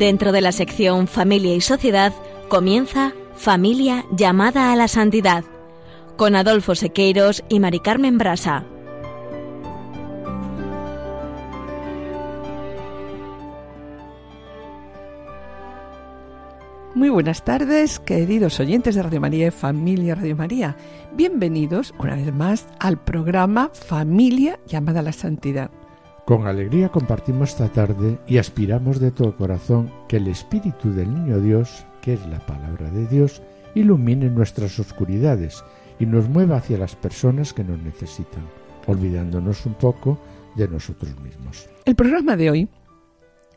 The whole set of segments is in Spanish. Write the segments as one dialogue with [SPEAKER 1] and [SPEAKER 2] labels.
[SPEAKER 1] Dentro de la sección Familia y Sociedad comienza Familia llamada a la santidad con Adolfo Sequeiros y Mari Carmen Brasa.
[SPEAKER 2] Muy buenas tardes, queridos oyentes de Radio María y Familia Radio María. Bienvenidos una vez más al programa Familia llamada a la Santidad.
[SPEAKER 3] Con alegría compartimos esta tarde y aspiramos de todo corazón que el Espíritu del Niño Dios, que es la palabra de Dios, ilumine nuestras oscuridades y nos mueva hacia las personas que nos necesitan, olvidándonos un poco de nosotros mismos.
[SPEAKER 2] El programa de hoy,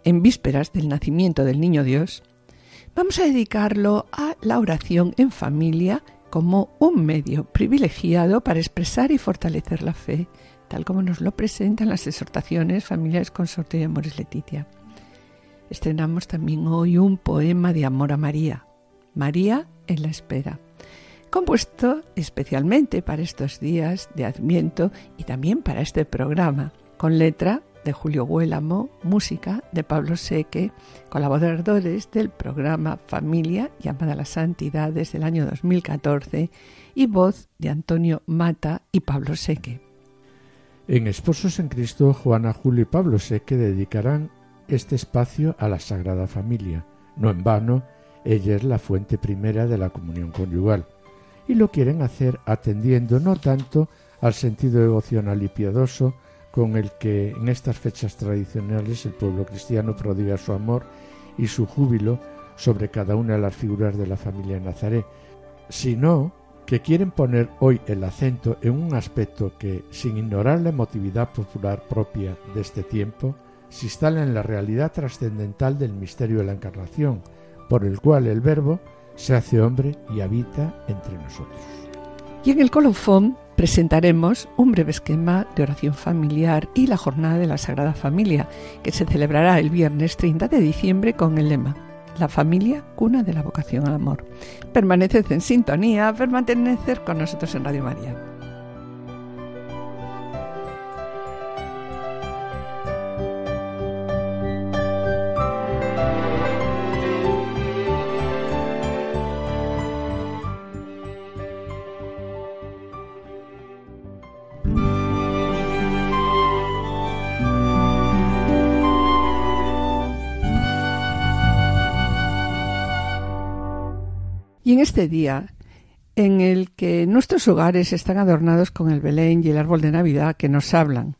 [SPEAKER 2] en vísperas del nacimiento del Niño Dios, vamos a dedicarlo a la oración en familia como un medio privilegiado para expresar y fortalecer la fe tal como nos lo presentan las exhortaciones Familiares Consorte y Amores Letitia. Estrenamos también hoy un poema de amor a María, María en la espera, compuesto especialmente para estos días de Adviento y también para este programa, con letra de Julio Huélamo, música de Pablo Seque, colaboradores del programa Familia llamada la Santidad desde el año 2014 y voz de Antonio Mata y Pablo Seque.
[SPEAKER 3] En Esposos en Cristo, Juana, Julio y Pablo sé que dedicarán este espacio a la Sagrada Familia. No en vano, ella es la fuente primera de la comunión conyugal. Y lo quieren hacer atendiendo no tanto al sentido devocional y piadoso con el que en estas fechas tradicionales el pueblo cristiano prodiga su amor y su júbilo sobre cada una de las figuras de la familia Nazaret, sino que quieren poner hoy el acento en un aspecto que, sin ignorar la emotividad popular propia de este tiempo, se instala en la realidad trascendental del misterio de la encarnación, por el cual el Verbo se hace hombre y habita entre nosotros.
[SPEAKER 2] Y en el colofón presentaremos un breve esquema de oración familiar y la jornada de la Sagrada Familia, que se celebrará el viernes 30 de diciembre con el lema la familia, cuna de la vocación al amor. Permaneced en sintonía, permanecer con nosotros en Radio María. En este día, en el que nuestros hogares están adornados con el Belén y el árbol de Navidad que nos hablan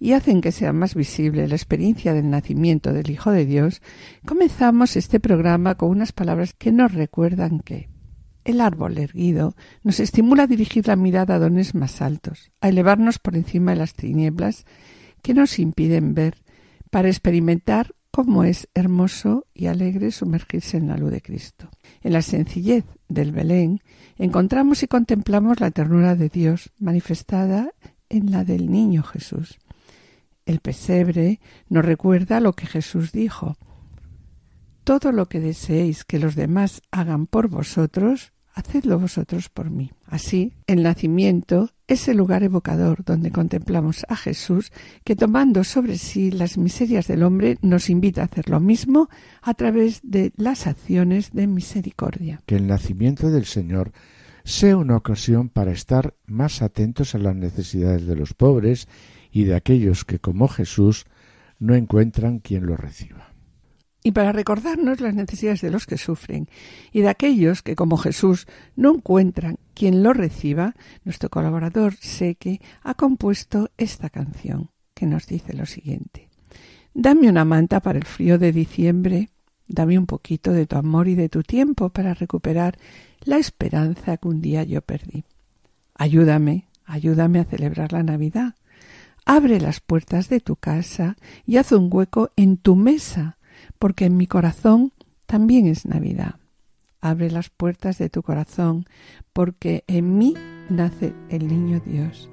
[SPEAKER 2] y hacen que sea más visible la experiencia del nacimiento del Hijo de Dios, comenzamos este programa con unas palabras que nos recuerdan que el árbol erguido nos estimula a dirigir la mirada a dones más altos, a elevarnos por encima de las tinieblas que nos impiden ver, para experimentar cómo es hermoso y alegre sumergirse en la luz de Cristo. En la sencillez del Belén encontramos y contemplamos la ternura de Dios manifestada en la del niño Jesús. El pesebre nos recuerda lo que Jesús dijo. Todo lo que deseéis que los demás hagan por vosotros, hacedlo vosotros por mí. Así, el nacimiento es el lugar evocador donde contemplamos a Jesús que tomando sobre sí las miserias del hombre nos invita a hacer lo mismo a través de las acciones de misericordia.
[SPEAKER 3] Que el nacimiento del Señor sea una ocasión para estar más atentos a las necesidades de los pobres y de aquellos que como Jesús no encuentran quien los reciba
[SPEAKER 2] y para recordarnos las necesidades de los que sufren y de aquellos que, como Jesús, no encuentran quien lo reciba, nuestro colaborador Seque ha compuesto esta canción que nos dice lo siguiente. Dame una manta para el frío de diciembre, dame un poquito de tu amor y de tu tiempo para recuperar la esperanza que un día yo perdí. Ayúdame, ayúdame a celebrar la Navidad. Abre las puertas de tu casa y haz un hueco en tu mesa porque en mi corazón también es Navidad. Abre las puertas de tu corazón, porque en mí nace el niño Dios.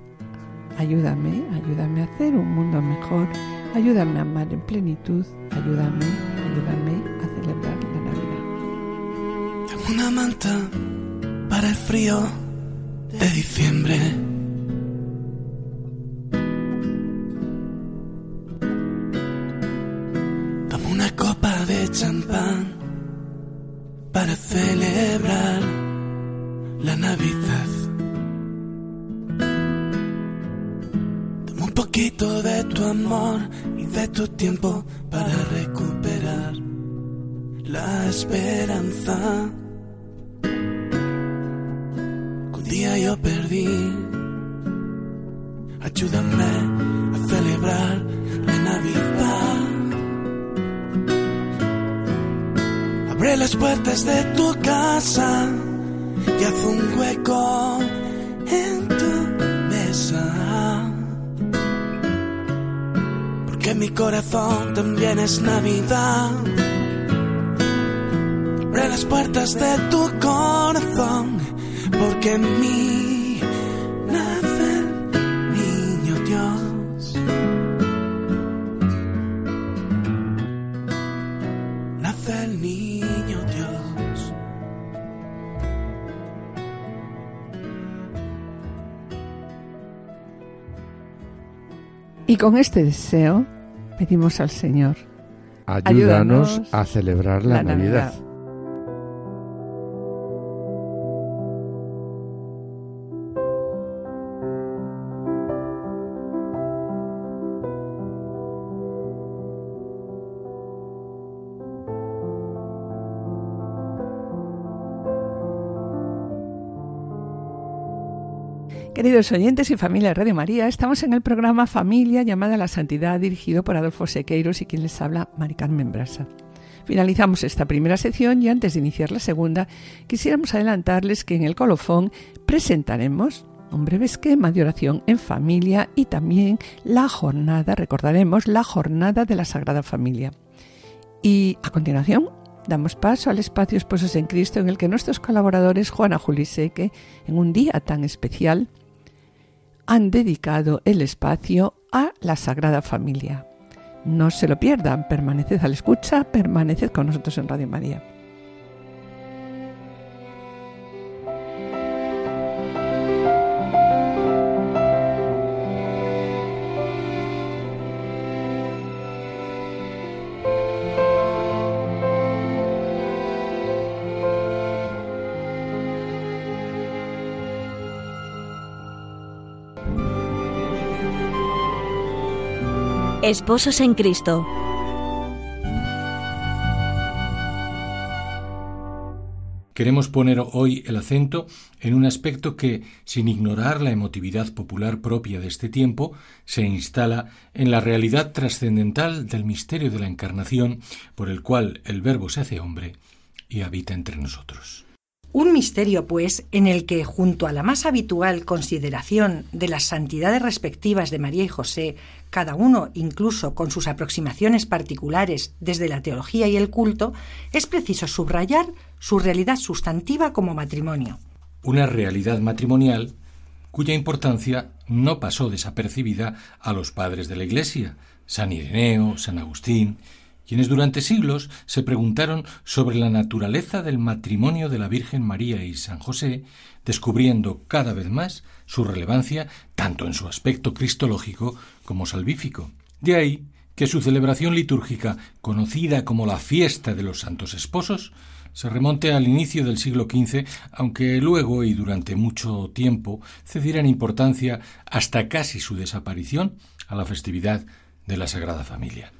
[SPEAKER 2] Ayúdame, ayúdame a hacer un mundo mejor, ayúdame a amar en plenitud, ayúdame, ayúdame a celebrar la Navidad.
[SPEAKER 4] Tengo una manta para el frío de diciembre champán para celebrar la Navidad. Dame un poquito de tu amor y de tu tiempo para recuperar la esperanza. Un día yo perdí. Ayúdame a celebrar la Navidad. Abre las puertas de tu casa y haz un hueco en tu mesa. Porque mi corazón también es Navidad. Abre las puertas de tu corazón, porque en
[SPEAKER 2] Y con este deseo pedimos al Señor.
[SPEAKER 3] Ayúdanos,
[SPEAKER 2] Ayúdanos
[SPEAKER 3] a celebrar la,
[SPEAKER 2] la
[SPEAKER 3] Navidad.
[SPEAKER 2] Navidad. Queridos oyentes y familia de Radio María, estamos en el programa Familia llamada a la Santidad, dirigido por Adolfo Sequeiros y quien les habla, Mari Carmen Brasa. Finalizamos esta primera sección y antes de iniciar la segunda, quisiéramos adelantarles que en el colofón presentaremos un breve esquema de oración en familia y también la jornada, recordaremos, la jornada de la Sagrada Familia. Y a continuación damos paso al espacio Esposos en Cristo en el que nuestros colaboradores Juana Juliseque, en un día tan especial, han dedicado el espacio a la Sagrada Familia. No se lo pierdan, permaneced a la escucha, permaneced con nosotros en Radio María.
[SPEAKER 1] Esposos en Cristo.
[SPEAKER 5] Queremos poner hoy el acento en un aspecto que, sin ignorar la emotividad popular propia de este tiempo, se instala en la realidad trascendental del misterio de la Encarnación, por el cual el Verbo se hace hombre y habita entre nosotros.
[SPEAKER 6] Un misterio, pues, en el que, junto a la más habitual consideración de las santidades respectivas de María y José, cada uno incluso con sus aproximaciones particulares desde la teología y el culto, es preciso subrayar su realidad sustantiva como matrimonio.
[SPEAKER 5] Una realidad matrimonial cuya importancia no pasó desapercibida a los padres de la Iglesia, San Ireneo, San Agustín, quienes durante siglos se preguntaron sobre la naturaleza del matrimonio de la Virgen María y San José, descubriendo cada vez más su relevancia tanto en su aspecto cristológico como salvífico. De ahí que su celebración litúrgica, conocida como la fiesta de los santos esposos, se remonte al inicio del siglo XV, aunque luego y durante mucho tiempo cedieran importancia hasta casi su desaparición a la festividad de la Sagrada Familia.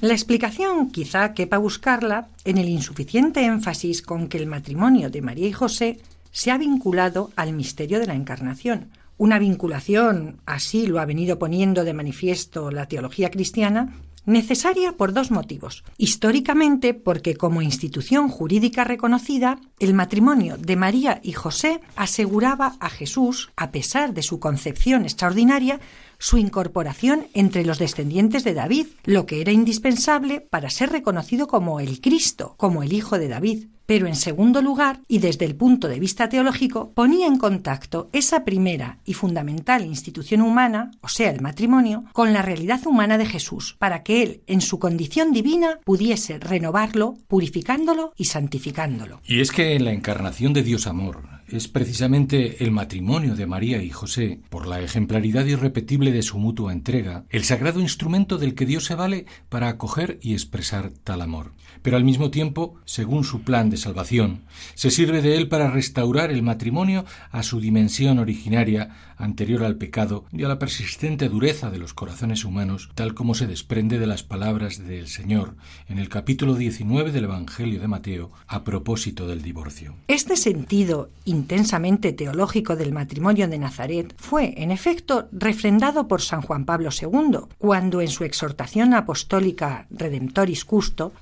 [SPEAKER 6] La explicación quizá quepa buscarla en el insuficiente énfasis con que el matrimonio de María y José se ha vinculado al misterio de la Encarnación. Una vinculación, así lo ha venido poniendo de manifiesto la teología cristiana, necesaria por dos motivos. Históricamente, porque como institución jurídica reconocida, el matrimonio de María y José aseguraba a Jesús, a pesar de su concepción extraordinaria, su incorporación entre los descendientes de David, lo que era indispensable para ser reconocido como el Cristo, como el Hijo de David. Pero en segundo lugar, y desde el punto de vista teológico, ponía en contacto esa primera y fundamental institución humana, o sea, el matrimonio, con la realidad humana de Jesús, para que él, en su condición divina, pudiese renovarlo, purificándolo y santificándolo.
[SPEAKER 5] Y es que en la encarnación de Dios amor es precisamente el matrimonio de María y José, por la ejemplaridad irrepetible de su mutua entrega, el sagrado instrumento del que Dios se vale para acoger y expresar tal amor. Pero al mismo tiempo, según su plan de salvación, se sirve de él para restaurar el matrimonio a su dimensión originaria anterior al pecado y a la persistente dureza de los corazones humanos, tal como se desprende de las palabras del Señor en el capítulo 19 del Evangelio de Mateo a propósito del divorcio.
[SPEAKER 6] Este sentido intensamente teológico del matrimonio de Nazaret fue, en efecto, refrendado por San Juan Pablo II, cuando en su exhortación apostólica Redemptoris Custo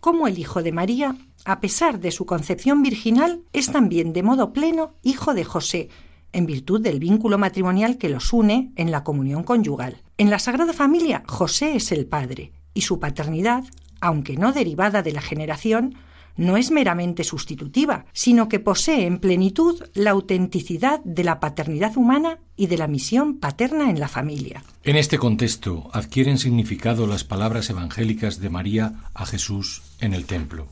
[SPEAKER 6] cómo el Hijo de María, a pesar de su concepción virginal, es también de modo pleno hijo de José, en virtud del vínculo matrimonial que los une en la comunión conyugal. En la Sagrada Familia, José es el padre, y su paternidad, aunque no derivada de la generación, no es meramente sustitutiva, sino que posee en plenitud la autenticidad de la paternidad humana y de la misión paterna en la familia.
[SPEAKER 5] En este contexto adquieren significado las palabras evangélicas de María a Jesús en el templo.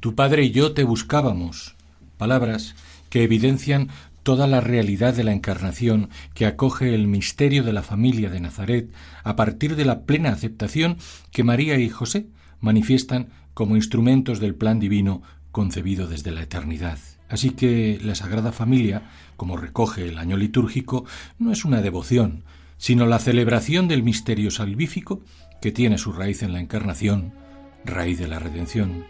[SPEAKER 5] Tu padre y yo te buscábamos, palabras que evidencian toda la realidad de la encarnación que acoge el misterio de la familia de Nazaret a partir de la plena aceptación que María y José manifiestan como instrumentos del plan divino concebido desde la eternidad. Así que la Sagrada Familia, como recoge el año litúrgico, no es una devoción, sino la celebración del misterio salvífico que tiene su raíz en la encarnación, raíz de la redención.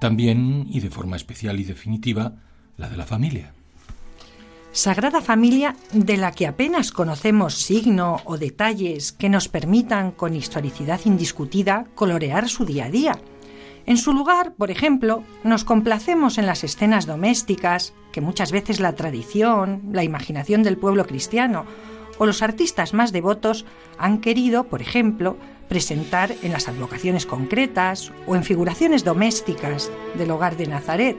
[SPEAKER 5] También, y de forma especial y definitiva, la de la familia.
[SPEAKER 6] Sagrada Familia de la que apenas conocemos signo o detalles que nos permitan con historicidad indiscutida colorear su día a día. En su lugar, por ejemplo, nos complacemos en las escenas domésticas que muchas veces la tradición, la imaginación del pueblo cristiano o los artistas más devotos han querido, por ejemplo, presentar en las advocaciones concretas o en figuraciones domésticas del hogar de Nazaret,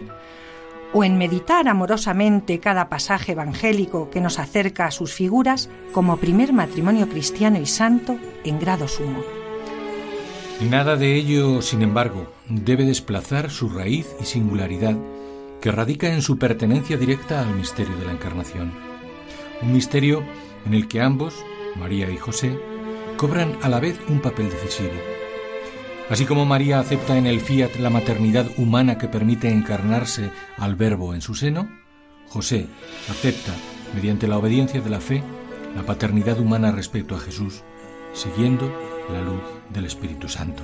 [SPEAKER 6] o en meditar amorosamente cada pasaje evangélico que nos acerca a sus figuras como primer matrimonio cristiano y santo en grado sumo.
[SPEAKER 5] Nada de ello, sin embargo, debe desplazar su raíz y singularidad que radica en su pertenencia directa al misterio de la Encarnación. Un misterio en el que ambos, María y José, cobran a la vez un papel decisivo Así como María acepta en el fiat la maternidad humana que permite encarnarse al Verbo en su seno, José acepta, mediante la obediencia de la fe, la paternidad humana respecto a Jesús, siguiendo la luz del Espíritu Santo.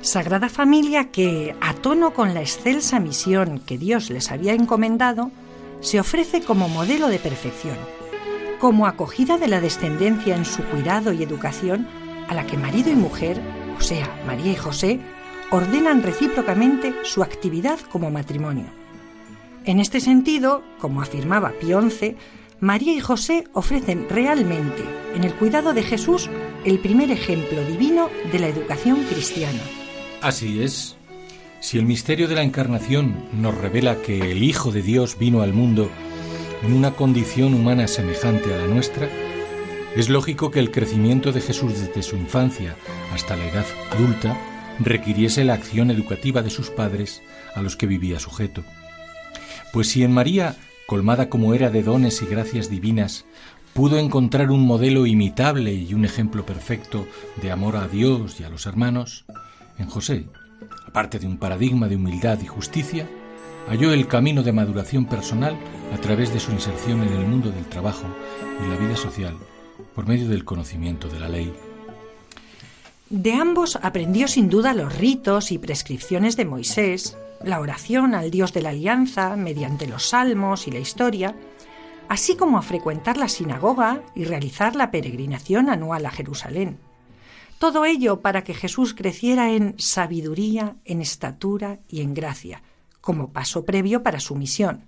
[SPEAKER 6] Sagrada Familia que, a tono con la excelsa misión que Dios les había encomendado, se ofrece como modelo de perfección, como acogida de la descendencia en su cuidado y educación a la que marido y mujer o sea, María y José, ordenan recíprocamente su actividad como matrimonio. En este sentido, como afirmaba Pío XI, María y José ofrecen realmente, en el cuidado de Jesús, el primer ejemplo divino de la educación cristiana.
[SPEAKER 5] Así es. Si el misterio de la Encarnación nos revela que el Hijo de Dios vino al mundo en una condición humana semejante a la nuestra, es lógico que el crecimiento de Jesús desde su infancia hasta la edad adulta requiriese la acción educativa de sus padres a los que vivía sujeto. Pues si en María, colmada como era de dones y gracias divinas, pudo encontrar un modelo imitable y un ejemplo perfecto de amor a Dios y a los hermanos, en José, aparte de un paradigma de humildad y justicia, halló el camino de maduración personal a través de su inserción en el mundo del trabajo y la vida social por medio del conocimiento de la ley.
[SPEAKER 6] De ambos aprendió sin duda los ritos y prescripciones de Moisés, la oración al Dios de la Alianza mediante los salmos y la historia, así como a frecuentar la sinagoga y realizar la peregrinación anual a Jerusalén. Todo ello para que Jesús creciera en sabiduría, en estatura y en gracia, como paso previo para su misión.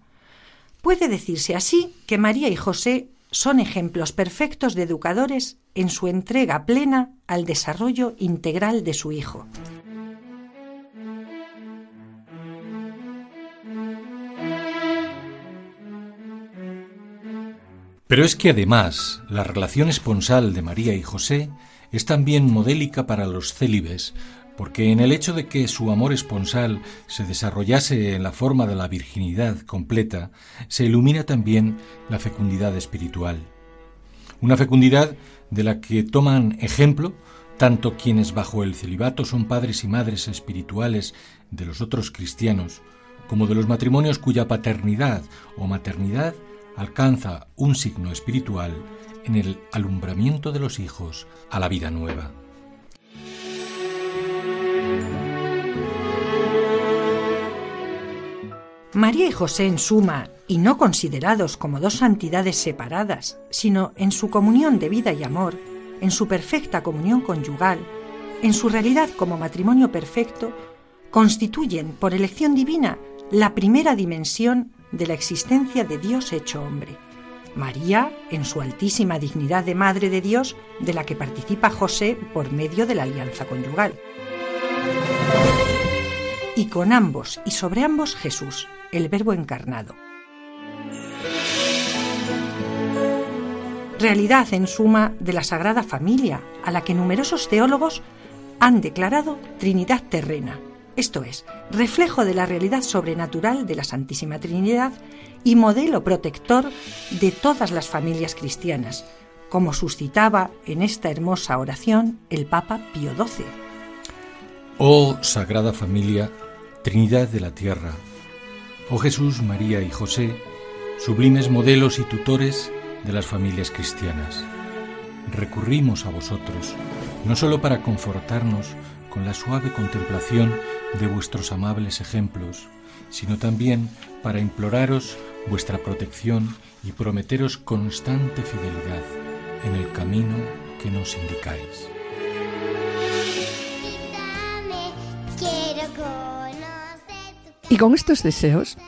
[SPEAKER 6] Puede decirse así que María y José son ejemplos perfectos de educadores en su entrega plena al desarrollo integral de su hijo.
[SPEAKER 5] Pero es que además la relación esponsal de María y José es también modélica para los célibes, porque en el hecho de que su amor esponsal se desarrollase en la forma de la virginidad completa, se ilumina también la fecundidad espiritual. Una fecundidad de la que toman ejemplo tanto quienes bajo el celibato son padres y madres espirituales de los otros cristianos, como de los matrimonios cuya paternidad o maternidad alcanza un signo espiritual en el alumbramiento de los hijos a la vida nueva.
[SPEAKER 6] María y José en suma, y no considerados como dos santidades separadas, sino en su comunión de vida y amor, en su perfecta comunión conyugal, en su realidad como matrimonio perfecto, constituyen, por elección divina, la primera dimensión de la existencia de Dios hecho hombre. María, en su altísima dignidad de Madre de Dios, de la que participa José por medio de la alianza conyugal. Y con ambos y sobre ambos Jesús, el Verbo encarnado. Realidad, en suma, de la Sagrada Familia, a la que numerosos teólogos han declarado Trinidad terrena, esto es, reflejo de la realidad sobrenatural de la Santísima Trinidad y modelo protector de todas las familias cristianas, como suscitaba en esta hermosa oración el Papa Pío XII.
[SPEAKER 5] Oh Sagrada Familia, Trinidad de la Tierra, oh Jesús, María y José, sublimes modelos y tutores de las familias cristianas. Recurrimos a vosotros, no solo para confortarnos con la suave contemplación de vuestros amables ejemplos, sino también para imploraros vuestra protección y prometeros constante fidelidad en el camino que nos indicáis.
[SPEAKER 2] Y con estos deseos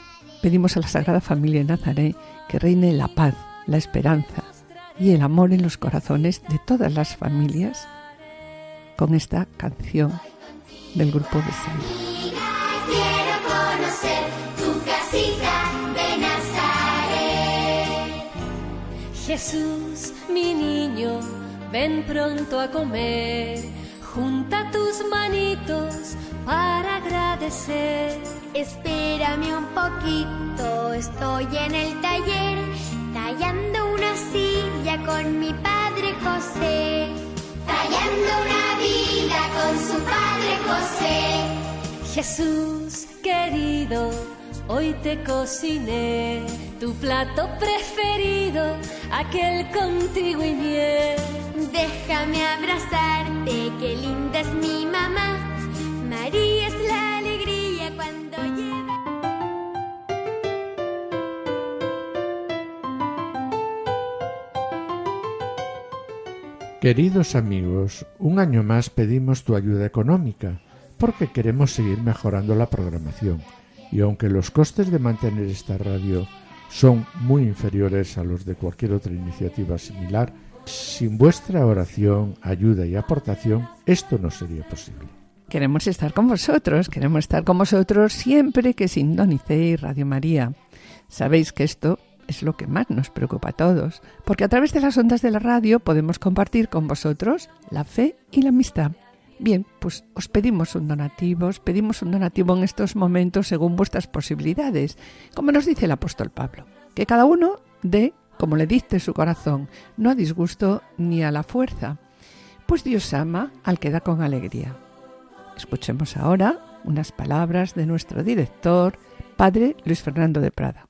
[SPEAKER 2] pedimos a la Sagrada Familia de Nazaret que reine la paz, la esperanza y el amor en los corazones de todas las familias con esta canción del grupo de
[SPEAKER 7] Quiero conocer tu casita de Nazaret.
[SPEAKER 8] Jesús, mi niño, ven pronto a comer. Junta tus manitos para agradecer.
[SPEAKER 7] Espérame un poquito, estoy en el taller, tallando una silla con mi padre José. Tallando una vida con su padre José.
[SPEAKER 8] Jesús querido, hoy te cociné tu plato preferido, aquel contigo y miel.
[SPEAKER 7] Déjame abrazarte, qué linda es mi mamá.
[SPEAKER 3] Queridos amigos, un año más pedimos tu ayuda económica porque queremos seguir mejorando la programación y aunque los costes de mantener esta radio son muy inferiores a los de cualquier otra iniciativa similar, sin vuestra oración, ayuda y aportación esto no sería posible.
[SPEAKER 2] Queremos estar con vosotros, queremos estar con vosotros siempre que sintonicéis Radio María. Sabéis que esto es lo que más nos preocupa a todos, porque a través de las ondas de la radio podemos compartir con vosotros la fe y la amistad. Bien, pues os pedimos un donativo, os pedimos un donativo en estos momentos según vuestras posibilidades, como nos dice el apóstol Pablo, que cada uno dé como le dicte su corazón, no a disgusto ni a la fuerza, pues Dios ama al que da con alegría. Escuchemos ahora unas palabras de nuestro director, Padre Luis Fernando de Prada.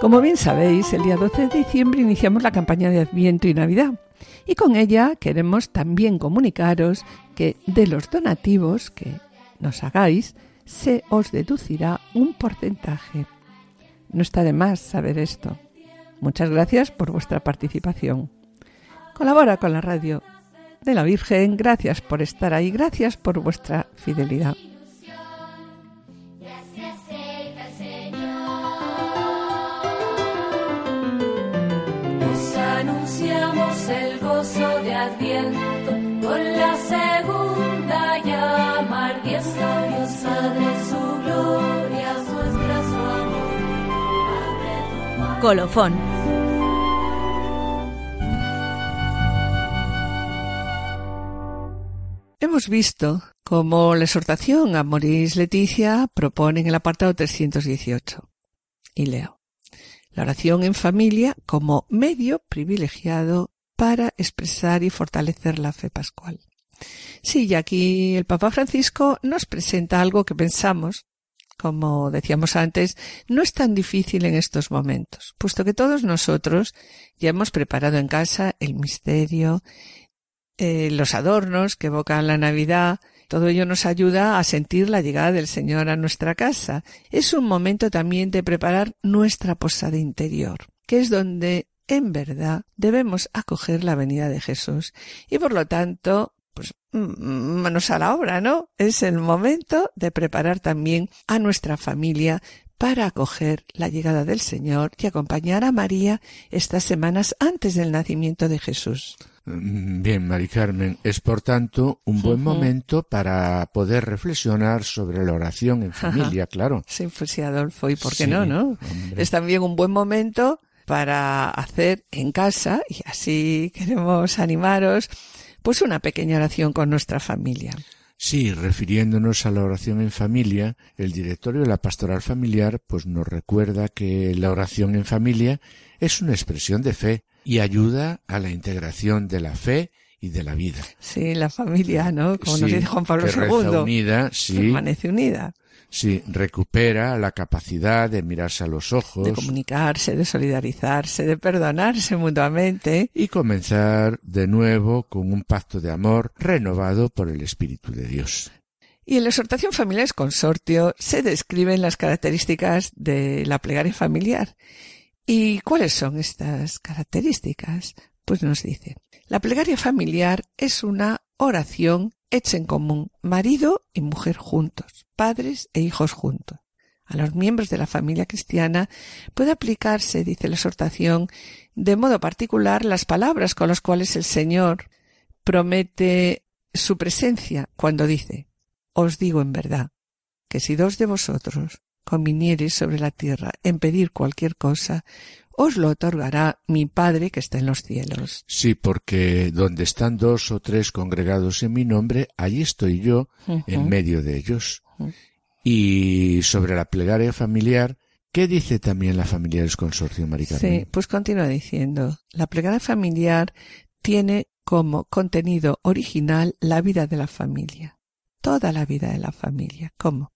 [SPEAKER 2] Como bien sabéis, el día 12 de diciembre iniciamos la campaña de Adviento y Navidad y con ella queremos también comunicaros que de los donativos que nos hagáis se os deducirá un porcentaje. No está de más saber esto. Muchas gracias por vuestra participación. Colabora con la radio de la Virgen. Gracias por estar ahí. Gracias por vuestra fidelidad.
[SPEAKER 8] Anunciamos el gozo de Adviento con la segunda llama ardiente. Dios abre su gloria, muestra su amor. Abre tu mano.
[SPEAKER 1] Colofón.
[SPEAKER 2] Hemos visto cómo la exhortación a Moris Leticia propone en el apartado 318. Y leo. La oración en familia como medio privilegiado para expresar y fortalecer la fe pascual. Sí, y aquí el Papa Francisco nos presenta algo que pensamos, como decíamos antes, no es tan difícil en estos momentos, puesto que todos nosotros ya hemos preparado en casa el misterio, eh, los adornos que evocan la Navidad, todo ello nos ayuda a sentir la llegada del Señor a nuestra casa. Es un momento también de preparar nuestra posada interior, que es donde en verdad debemos acoger la venida de Jesús. Y por lo tanto, pues mm, manos a la obra, ¿no? Es el momento de preparar también a nuestra familia para acoger la llegada del Señor y acompañar a María estas semanas antes del nacimiento de Jesús.
[SPEAKER 3] Mm, Bien, Mari Carmen, es por tanto un buen momento para poder reflexionar sobre la oración en familia, claro.
[SPEAKER 2] Sí, pues sí, Adolfo, ¿y por qué
[SPEAKER 3] Sí,
[SPEAKER 2] no, no?
[SPEAKER 3] hombre.
[SPEAKER 2] Es también un buen momento para hacer en casa, y así queremos animaros, pues una pequeña oración con nuestra familia.
[SPEAKER 3] Sí, refiriéndonos a la oración en familia, el directorio de la pastoral familiar pues nos recuerda que la oración en familia es una expresión de fe y ayuda a la integración de la fe y de la vida.
[SPEAKER 2] Sí, la familia, ¿no? Como nos dice Juan Pablo
[SPEAKER 3] que reza
[SPEAKER 2] II.
[SPEAKER 3] unida, sí,
[SPEAKER 2] Permanece unida.
[SPEAKER 3] Sí, recupera la capacidad de mirarse a los ojos
[SPEAKER 2] De comunicarse, de solidarizarse, de perdonarse mutuamente.
[SPEAKER 3] y comenzar de nuevo con un pacto de amor renovado por el Espíritu de Dios.
[SPEAKER 2] Y en la exhortación familiares consortio se describen las características de la plegaria familiar. ¿Y cuáles son estas características? Pues nos dice, la plegaria familiar es una oración hecha en común, marido y mujer juntos, padres e hijos juntos. A los miembros de la familia cristiana puede aplicarse, dice la exhortación, de modo particular las palabras con las cuales el Señor promete su presencia cuando dice, os digo en verdad, que si dos de vosotros conviniereis sobre la tierra en pedir cualquier cosa, os lo otorgará mi Padre que está en los cielos.
[SPEAKER 3] Sí, porque donde están dos o tres congregados en mi nombre, allí estoy yo en medio de ellos. Y sobre la plegaria familiar, ¿qué dice también la Familiares Consorcio, Mari Carmen?
[SPEAKER 2] Sí, pues continúa diciendo, la plegaria familiar tiene como contenido original la vida de la familia, toda la vida de la familia. ¿Cómo?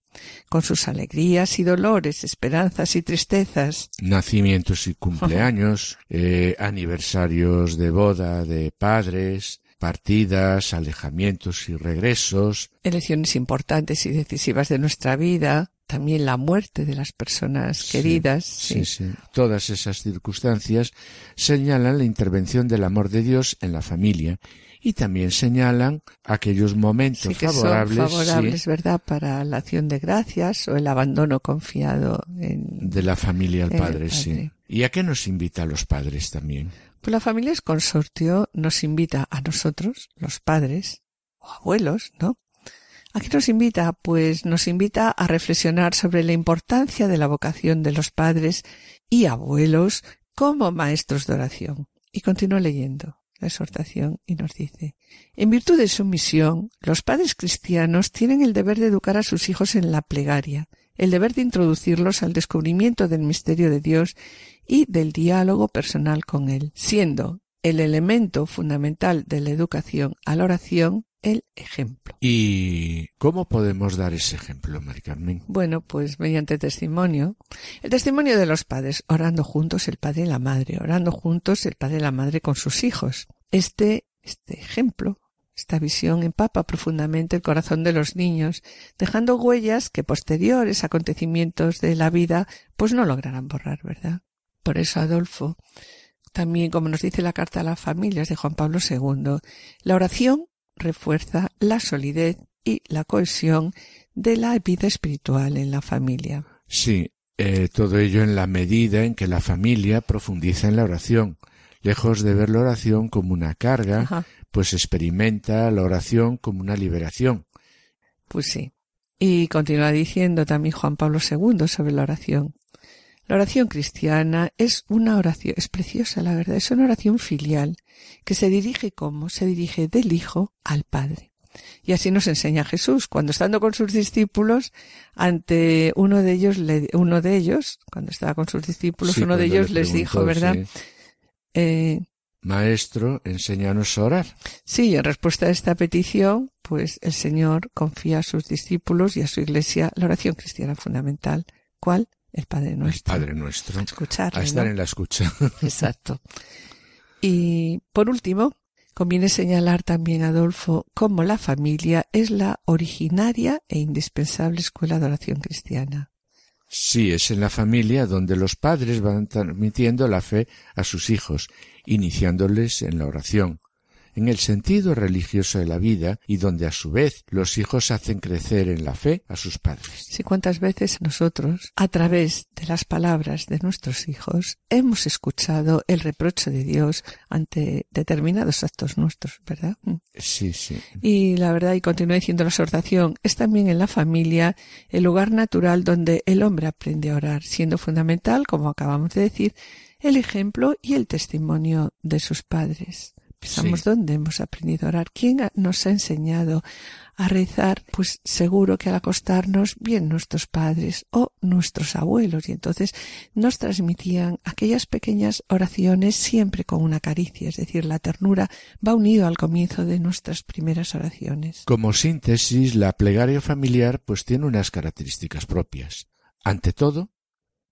[SPEAKER 2] Con sus alegrías y dolores, esperanzas y tristezas,
[SPEAKER 3] Nacimientos y cumpleaños, eh, aniversarios de boda de padres, partidas, alejamientos y regresos,
[SPEAKER 2] elecciones importantes y decisivas de nuestra vida, también la muerte de las personas queridas.
[SPEAKER 3] Sí,
[SPEAKER 2] sí.
[SPEAKER 3] sí. Todas esas circunstancias señalan la intervención del amor de Dios en la familia y también señalan aquellos momentos
[SPEAKER 2] Sí, que
[SPEAKER 3] favorables,
[SPEAKER 2] son
[SPEAKER 3] sí,
[SPEAKER 2] favorables, ¿verdad?, para la acción de gracias o el abandono confiado en...
[SPEAKER 3] de la familia al
[SPEAKER 2] el
[SPEAKER 3] padre, sí.
[SPEAKER 2] padre.
[SPEAKER 3] ¿Y a qué nos invita a los padres también?
[SPEAKER 2] Pues la familia es consortio nos invita a nosotros, los padres o abuelos, ¿no? ¿A qué nos invita? Pues nos invita a reflexionar sobre la importancia de la vocación de los padres y abuelos como maestros de oración. Y continúa leyendo exhortación y nos dice, en virtud de su misión, los padres cristianos tienen el deber de educar a sus hijos en la plegaria, el deber de introducirlos al descubrimiento del misterio de Dios y del diálogo personal con Él, siendo el elemento fundamental de la educación a la oración, el ejemplo.
[SPEAKER 3] ¿Y cómo podemos dar ese ejemplo, Mari Carmen?
[SPEAKER 2] Bueno, pues mediante testimonio. El testimonio de los padres, orando juntos el padre y la madre, orando juntos el padre y la madre con sus hijos. Este, este ejemplo, esta visión empapa profundamente el corazón de los niños, dejando huellas que posteriores acontecimientos de la vida pues no lograrán borrar, ¿verdad? Por eso Adolfo también, como nos dice la carta a las familias de Juan Pablo II, la oración refuerza la solidez y la cohesión de la vida espiritual en la familia.
[SPEAKER 3] Sí, eh, todo ello en la medida en que la familia profundiza en la oración, lejos de ver la oración como una carga,
[SPEAKER 2] Ajá.
[SPEAKER 3] pues experimenta la oración como una liberación.
[SPEAKER 2] Pues sí. Y continúa diciendo también Juan Pablo II sobre la oración. La oración cristiana es una oración, es preciosa la verdad, es una oración filial que se dirige como se dirige del Hijo al Padre. Y así nos enseña Jesús cuando estando con sus discípulos ante uno de ellos, le- uno de ellos, cuando estaba con sus discípulos,
[SPEAKER 3] Sí,
[SPEAKER 2] uno de ellos
[SPEAKER 3] le
[SPEAKER 2] les dijo, ¿verdad?
[SPEAKER 3] sí,
[SPEAKER 2] Eh,
[SPEAKER 3] Maestro, enséñanos a orar.
[SPEAKER 2] Sí, en respuesta a esta petición, pues el Señor confía a sus discípulos y a su iglesia la oración cristiana fundamental. ¿Cuál? El Padre Nuestro.
[SPEAKER 3] El Padre nuestro.
[SPEAKER 2] Escucharle,
[SPEAKER 3] A estar
[SPEAKER 2] ¿no?
[SPEAKER 3] en la escucha.
[SPEAKER 2] Exacto. Y por último, conviene señalar también, Adolfo, cómo la familia es la originaria e indispensable escuela de oración cristiana.
[SPEAKER 3] Sí, es en la familia donde los padres van transmitiendo la fe a sus hijos, iniciándoles en la oración, en el sentido religioso de la vida y donde a su vez los hijos hacen crecer en la fe a sus padres.
[SPEAKER 2] Sí, cuántas veces nosotros, a través de las palabras de nuestros hijos, hemos escuchado el reproche de Dios ante determinados actos nuestros, ¿verdad?
[SPEAKER 3] Sí, sí.
[SPEAKER 2] Y la verdad, y continúa diciendo la exhortación, es también en la familia el lugar natural donde el hombre aprende a orar, siendo fundamental, como acabamos de decir, el ejemplo y el testimonio de sus padres. Pensamos
[SPEAKER 3] Sí.
[SPEAKER 2] dónde hemos aprendido a orar. ¿Quién nos ha enseñado a rezar? Pues seguro que al acostarnos, bien nuestros padres o nuestros abuelos. Y entonces nos transmitían aquellas pequeñas oraciones siempre con una caricia. Es decir, la ternura va unido al comienzo de nuestras primeras oraciones.
[SPEAKER 3] Como síntesis, la plegaria familiar pues tiene unas características propias. Ante todo,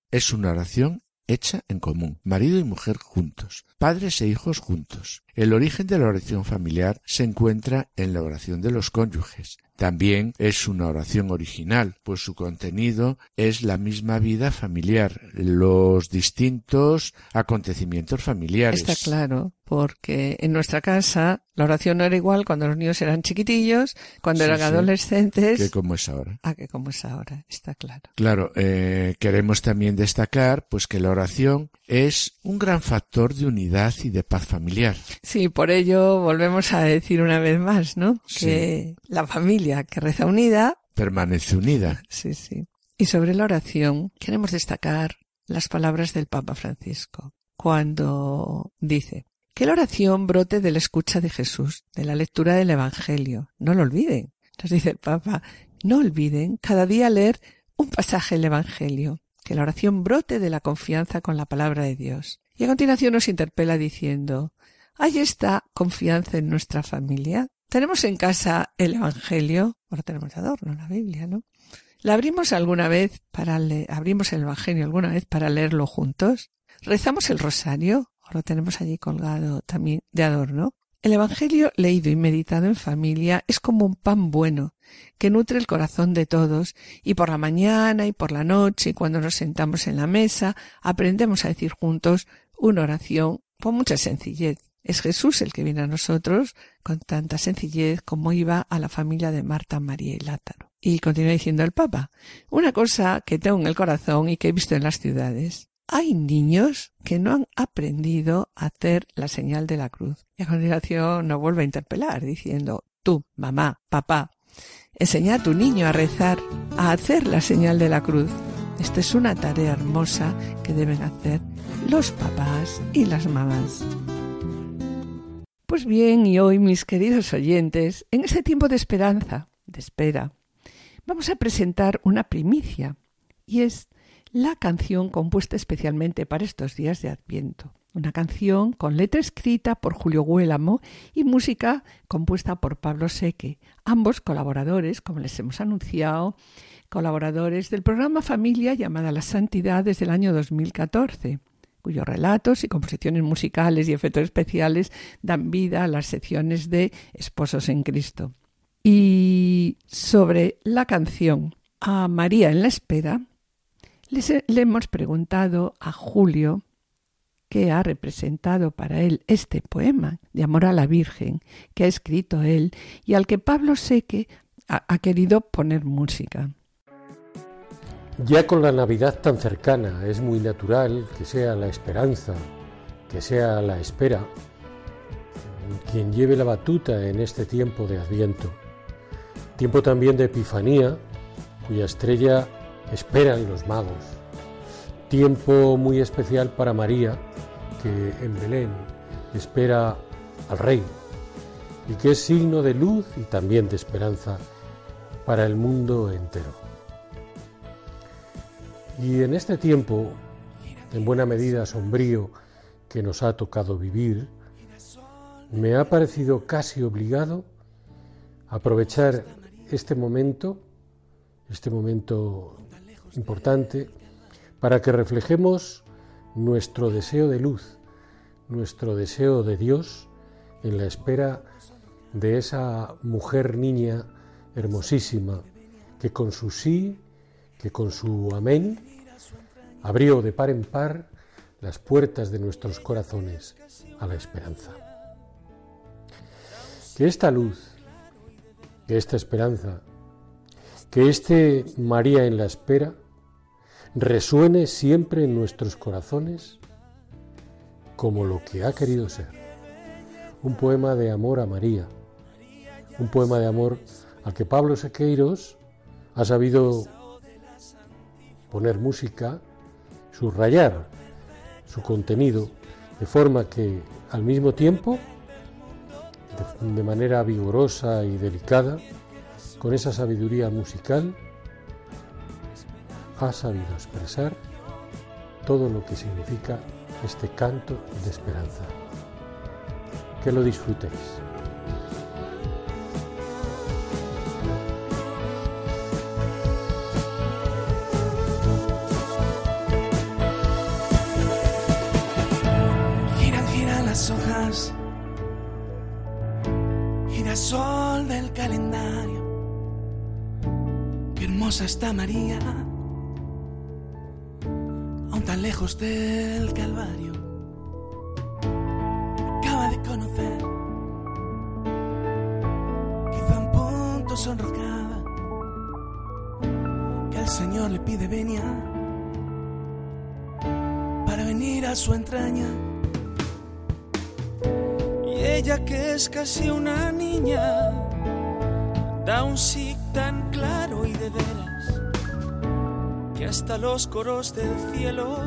[SPEAKER 3] es una oración hecha en común, marido y mujer juntos, padres e hijos juntos. El origen de la oración familiar se encuentra en la oración de los cónyuges. También es una oración original, pues su contenido es la misma vida familiar, los distintos acontecimientos familiares.
[SPEAKER 2] Está claro, porque en nuestra casa la oración no era igual cuando los niños eran chiquitillos, cuando
[SPEAKER 3] Sí,
[SPEAKER 2] eran
[SPEAKER 3] sí.
[SPEAKER 2] adolescentes,
[SPEAKER 3] Que como es ahora.
[SPEAKER 2] a que como es ahora, está claro.
[SPEAKER 3] Claro, eh, queremos también destacar pues que la oración es un gran factor de unidad y de paz familiar.
[SPEAKER 2] Sí, por ello volvemos a decir una vez más, ¿no?
[SPEAKER 3] Sí.
[SPEAKER 2] Que la familia que reza unida,
[SPEAKER 3] Permanece unida.
[SPEAKER 2] sí, sí. Y sobre la oración queremos destacar las palabras del Papa Francisco, cuando dice que la oración brote de la escucha de Jesús, de la lectura del Evangelio. No lo olviden. Nos dice el Papa, no olviden cada día leer un pasaje del Evangelio, que la oración brote de la confianza con la palabra de Dios. Y a continuación nos interpela diciendo, ¿hay esta confianza en nuestra familia? ¿Tenemos en casa el Evangelio? Ahora tenemos adorno la Biblia, ¿no? ¿La abrimos alguna vez para le abrimos el Evangelio alguna vez para leerlo juntos? ¿Rezamos el rosario? Lo tenemos allí colgado también de adorno. El Evangelio leído y meditado en familia es como un pan bueno que nutre el corazón de todos y por la mañana y por la noche y cuando nos sentamos en la mesa aprendemos a decir juntos una oración con mucha sencillez. Es Jesús el que viene a nosotros con tanta sencillez como iba a la familia de Marta, María y Lázaro. Y continúa diciendo el Papa, una cosa que tengo en el corazón y que he visto en las ciudades. Hay niños que no han aprendido a hacer la señal de la cruz. Y a continuación nos vuelve a interpelar diciendo, tú, mamá, papá, enseña a tu niño a rezar, a hacer la señal de la cruz. Esta es una tarea hermosa que deben hacer los papás y las mamás. Pues bien, y hoy, mis queridos oyentes, en este tiempo de esperanza, de espera, vamos a presentar una primicia, y es la canción compuesta especialmente para estos días de Adviento. una canción con letra escrita por Julio Huélamo y música compuesta por Pablo Seque, ambos colaboradores, como les hemos anunciado, colaboradores del programa Familia llamada La Santidad desde el año 2014 cuyos relatos y composiciones musicales y efectos especiales dan vida a las secciones de Esposos en Cristo. Y sobre la canción A María en la Espera, le hemos preguntado a Julio qué ha representado para él este poema de amor a la Virgen que ha escrito él y al que Pablo Seque ha querido poner música.
[SPEAKER 9] Ya con la Navidad tan cercana es muy natural que sea la esperanza, que sea la espera, quien lleve la batuta en este tiempo de Adviento. Tiempo también de Epifanía, cuya estrella esperan los magos. Tiempo muy especial para María, que en Belén espera al Rey y que es signo de luz y también de esperanza para el mundo entero. Y en este tiempo, en buena medida sombrío, que nos ha tocado vivir, me ha parecido casi obligado aprovechar este momento, este momento importante, para que reflejemos nuestro deseo de luz, nuestro deseo de Dios en la espera de esa mujer niña hermosísima que con su sí, que con su amén abrió de par en par las puertas de nuestros corazones a la esperanza. Que esta luz, que esta esperanza, que este María en la espera resuene siempre en nuestros corazones como lo que ha querido ser. Un poema de amor a María, un poema de amor al que Pablo Sequeiros ha sabido poner música subrayar su contenido de forma que al mismo tiempo, de, manera vigorosa y delicada, con esa sabiduría musical, ha sabido expresar todo lo que significa este canto de esperanza. Que lo disfrutéis.
[SPEAKER 4] sol del calendario. Qué hermosa está María, lejos del Calvario. Acaba de conocer, quizá un punto sonrojada, que el Señor le pide venia. Para venir a su entraña. Ella que es casi una niña, da un sí tan claro y de veras, que hasta los coros del cielo,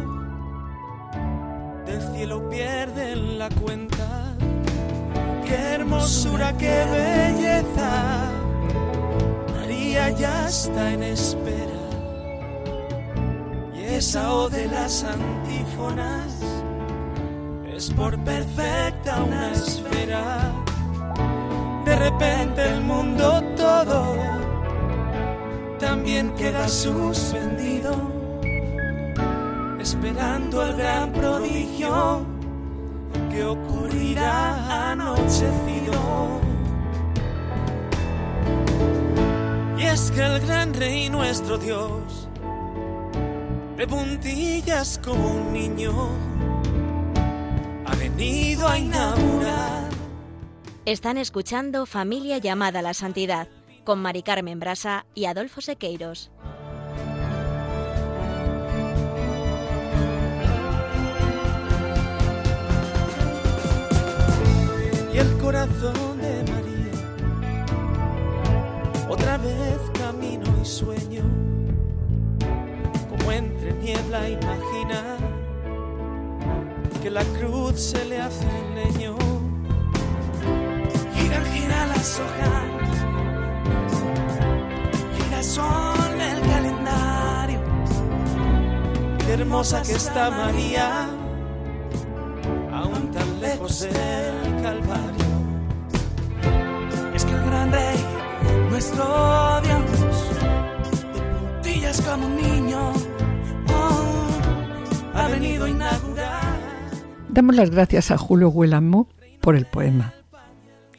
[SPEAKER 4] del cielo pierden la cuenta. Qué hermosura, qué belleza, María ya está en espera. Y esa o de las antífonas es por perfecta una esfera. De repente el mundo todo también queda suspendido, esperando el gran prodigio que ocurrirá anochecido. Y es que el gran rey nuestro Dios, de puntillas como un niño, venido a inaugurar.
[SPEAKER 1] Están escuchando Familia llamada a la Santidad con Mari Carmen Brasa y Adolfo Sequeiros.
[SPEAKER 4] Y el corazón de María, otra vez camino y sueño, como entre niebla imagina que la cruz se le hace leño. Gira, gira las hojas, sol el calendario. Qué hermosa que está María, cruz del Calvario. Es que el gran rey, nuestro Dios, de puntillas como un niño, oh, ha venido a inaugurar.
[SPEAKER 2] Damos las gracias a Julio Huelamo por el poema,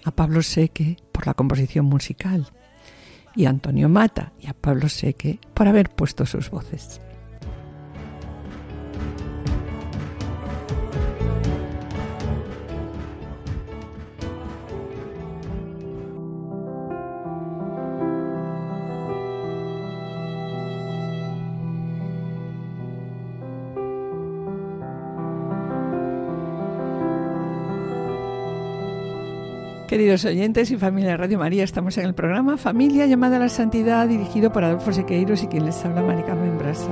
[SPEAKER 2] a Pablo Seque por la composición musical y Antonio Mata y a Pablo Seque por haber puesto sus voces. Queridos oyentes y familia de Radio María, estamos en el programa Familia llamada a la Santidad, dirigido por Adolfo Sequeiros y quien les habla, Mari Carmen Brasa.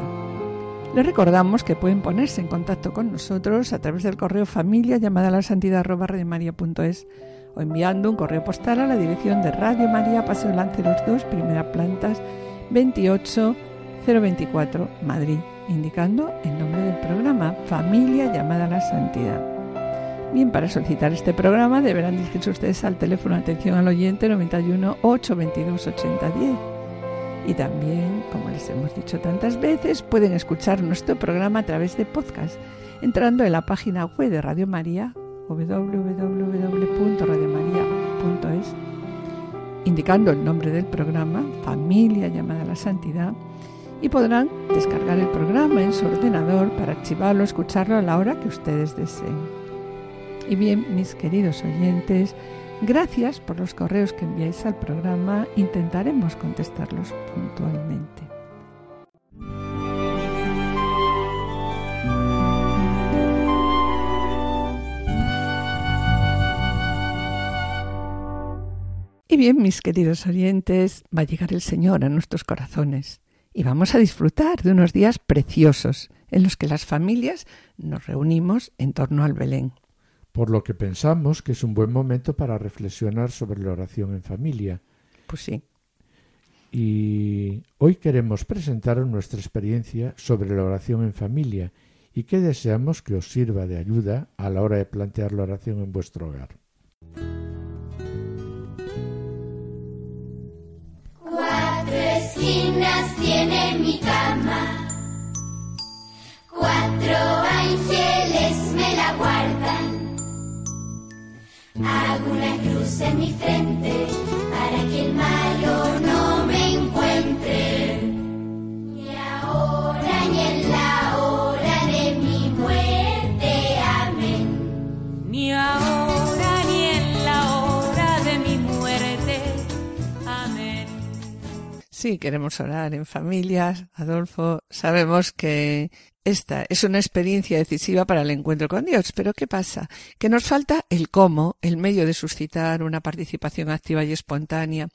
[SPEAKER 2] Les recordamos que pueden ponerse en contacto con nosotros a través del correo familia llamada a la santidad o enviando un correo postal a la dirección de Radio María, Paseo Lanceros 2, primera plantas 28024, Madrid, indicando el nombre del programa Familia llamada a la Santidad. Bien, para solicitar este programa deberán dirigirse ustedes al teléfono atención al oyente 91 822 8010. Y también, como les hemos dicho tantas veces, pueden escuchar nuestro programa a través de podcast, entrando en la página web de Radio María, www.radiomaria.es, indicando el nombre del programa, Familia llamada a la Santidad, y podrán descargar el programa en su ordenador para archivarlo, escucharlo a la hora que ustedes deseen. Y bien, mis queridos oyentes, gracias por los correos que enviáis al programa. Intentaremos contestarlos puntualmente. Y bien, mis queridos oyentes, va a llegar el Señor a nuestros corazones y vamos a disfrutar de unos días preciosos en los que las familias nos reunimos en torno al Belén
[SPEAKER 3] por lo que pensamos que es un buen momento para reflexionar sobre la oración en familia.
[SPEAKER 2] Pues sí.
[SPEAKER 3] Y hoy queremos presentaros nuestra experiencia sobre la oración en familia y que deseamos que os sirva de ayuda a la hora de plantear la oración en vuestro hogar.
[SPEAKER 7] Cuatro esquinas tiene mi cama, cuatro ángeles me la guardan. Hago una cruz en mi frente para que el malo no me encuentre. Ni ahora ni en la hora de mi muerte. Amén.
[SPEAKER 8] Ni ahora ni en la hora de mi muerte. Amén.
[SPEAKER 2] Sí, queremos orar en familias. Adolfo, sabemos que esta es una experiencia decisiva para el encuentro con Dios. Pero ¿qué pasa? Que nos falta el cómo, el medio de suscitar una participación activa y espontánea.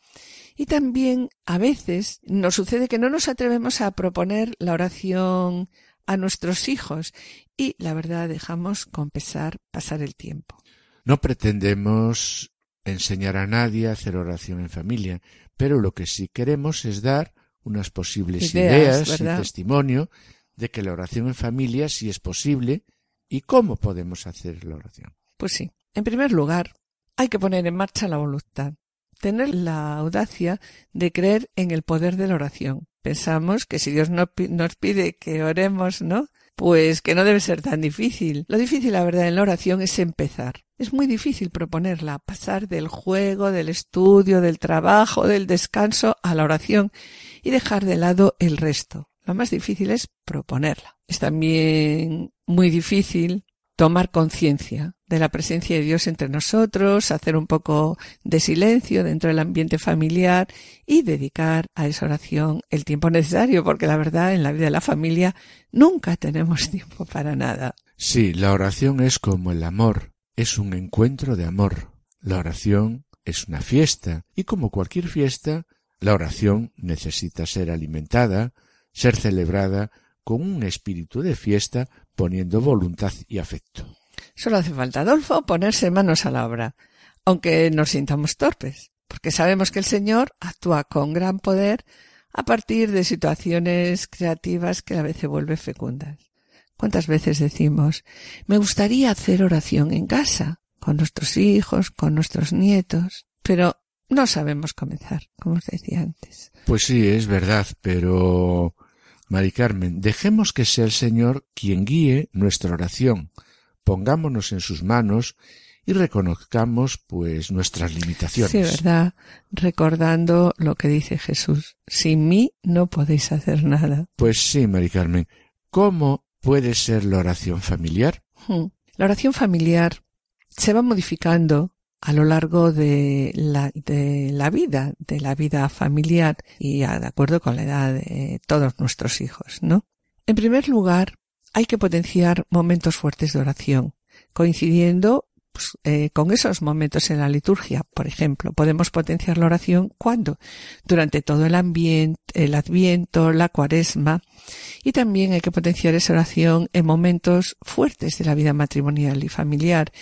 [SPEAKER 2] Y también a veces nos sucede que no nos atrevemos a proponer la oración a nuestros hijos y la verdad dejamos con pesar pasar el tiempo.
[SPEAKER 3] No pretendemos enseñar a nadie a hacer oración en familia, pero lo que sí queremos es dar unas posibles ideas, y testimonio de que la oración en familia sí es posible y cómo podemos hacer la oración.
[SPEAKER 2] Pues sí, en primer lugar, hay que poner en marcha la voluntad, tener la audacia de creer en el poder de la oración. Pensamos que si Dios nos pide que oremos, ¿no? Pues que no debe ser tan difícil. Lo difícil, la verdad, en la oración es empezar. Es muy difícil proponerla, pasar del juego, del estudio, del trabajo, del descanso a la oración y dejar de lado el resto. Lo más difícil es proponerla. Es también muy difícil tomar conciencia de la presencia de Dios entre nosotros, hacer un poco de silencio dentro del ambiente familiar y dedicar a esa oración el tiempo necesario, porque la verdad en la vida de la familia nunca tenemos tiempo para nada.
[SPEAKER 3] Sí, la oración es como el amor, es un encuentro de amor. La oración es una fiesta y como cualquier fiesta, la oración necesita ser alimentada, ser celebrada con un espíritu de fiesta poniendo voluntad y afecto.
[SPEAKER 2] Solo hace falta, Adolfo, ponerse manos a la obra, aunque nos sintamos torpes, porque sabemos que el Señor actúa con gran poder a partir de situaciones creativas que a veces vuelve fecundas. ¿Cuántas veces decimos, me gustaría hacer oración en casa? con nuestros hijos, con nuestros nietos, pero no sabemos comenzar, como os decía antes.
[SPEAKER 3] Pues sí, es verdad, pero Mari Carmen, dejemos que sea el Señor quien guíe nuestra oración. Pongámonos en sus manos y reconozcamos pues nuestras limitaciones.
[SPEAKER 2] Sí, verdad, recordando lo que dice Jesús. Sin mí no podéis hacer nada.
[SPEAKER 3] Pues sí, Mari Carmen. ¿Cómo puede ser la oración familiar?
[SPEAKER 2] Hmm. La oración familiar se va modificando a lo largo de la, de la vida, de la vida familiar y de acuerdo con la edad de todos nuestros hijos, ¿no? En primer lugar, hay que potenciar momentos fuertes de oración, coincidiendo pues, eh, con esos momentos en la liturgia. Por ejemplo, podemos potenciar la oración cuando durante todo el ambiente, el adviento, la cuaresma, y también hay que potenciar esa oración en momentos fuertes de la vida matrimonial y familiar,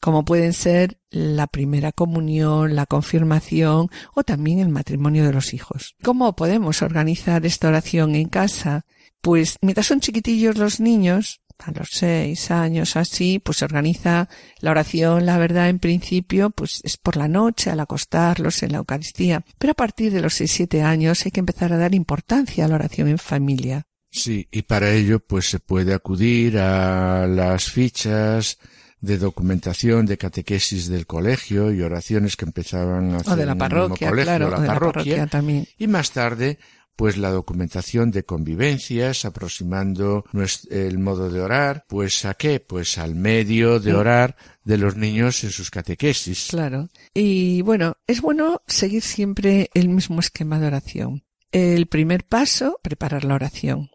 [SPEAKER 2] como pueden ser la primera comunión, la confirmación o también el matrimonio de los hijos. ¿Cómo podemos organizar esta oración en casa? Pues mientras son chiquitillos los niños, a los seis años así, pues se organiza la oración, la verdad, en principio, pues es por la noche, al acostarlos en la Eucaristía. Pero a partir de los seis, siete años hay que empezar a dar importancia a la oración en familia.
[SPEAKER 3] Sí, y para ello, pues se puede acudir a las fichas de documentación de catequesis del colegio y oraciones que empezaban a hacer
[SPEAKER 2] O de la
[SPEAKER 3] en el
[SPEAKER 2] parroquia,
[SPEAKER 3] mismo colegio,
[SPEAKER 2] claro,
[SPEAKER 3] la
[SPEAKER 2] o de la
[SPEAKER 3] parroquia,
[SPEAKER 2] parroquia también.
[SPEAKER 3] y más tarde pues la documentación de convivencias, aproximando el modo de orar, pues a qué, pues al medio de orar de los niños en sus catequesis.
[SPEAKER 2] Claro. Y bueno, es bueno seguir siempre el mismo esquema de oración. El primer paso, preparar la oración.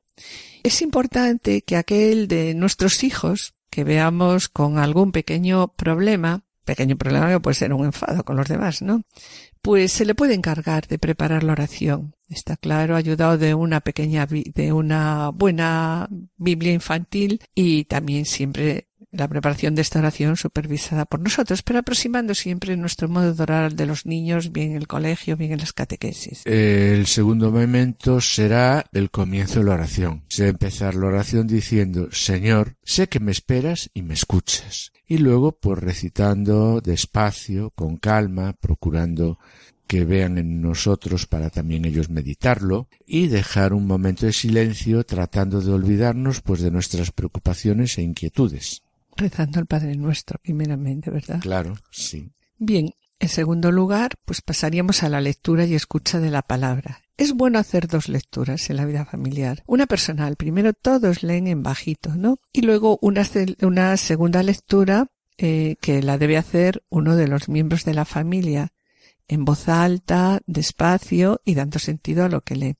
[SPEAKER 2] Es importante que aquel de nuestros hijos que veamos con algún pequeño problema, pequeño problema que puede ser un enfado con los demás, ¿no? Pues se le puede encargar de preparar la oración. Está claro, ayudado de una pequeña, de una buena Biblia infantil y también siempre la preparación de esta oración supervisada por nosotros, pero aproximando siempre nuestro modo de orar de los niños, bien en el colegio, bien en las catequesis.
[SPEAKER 3] El segundo momento será el comienzo de la oración. Se empezar la oración diciendo, Señor, sé que me esperas y me escuchas. Y luego, pues recitando despacio, con calma, procurando que vean en nosotros para también ellos meditarlo y dejar un momento de silencio tratando de olvidarnos pues de nuestras preocupaciones e inquietudes.
[SPEAKER 2] Rezando al Padre Nuestro, primeramente, ¿verdad?
[SPEAKER 3] Claro, sí.
[SPEAKER 2] Bien, en segundo lugar, pues pasaríamos a la lectura y escucha de la palabra. Es bueno hacer dos lecturas en la vida familiar. Una personal, primero todos leen en bajito, ¿no? Y luego una, una segunda lectura eh, que la debe hacer uno de los miembros de la familia, en voz alta, despacio y dando sentido a lo que lee.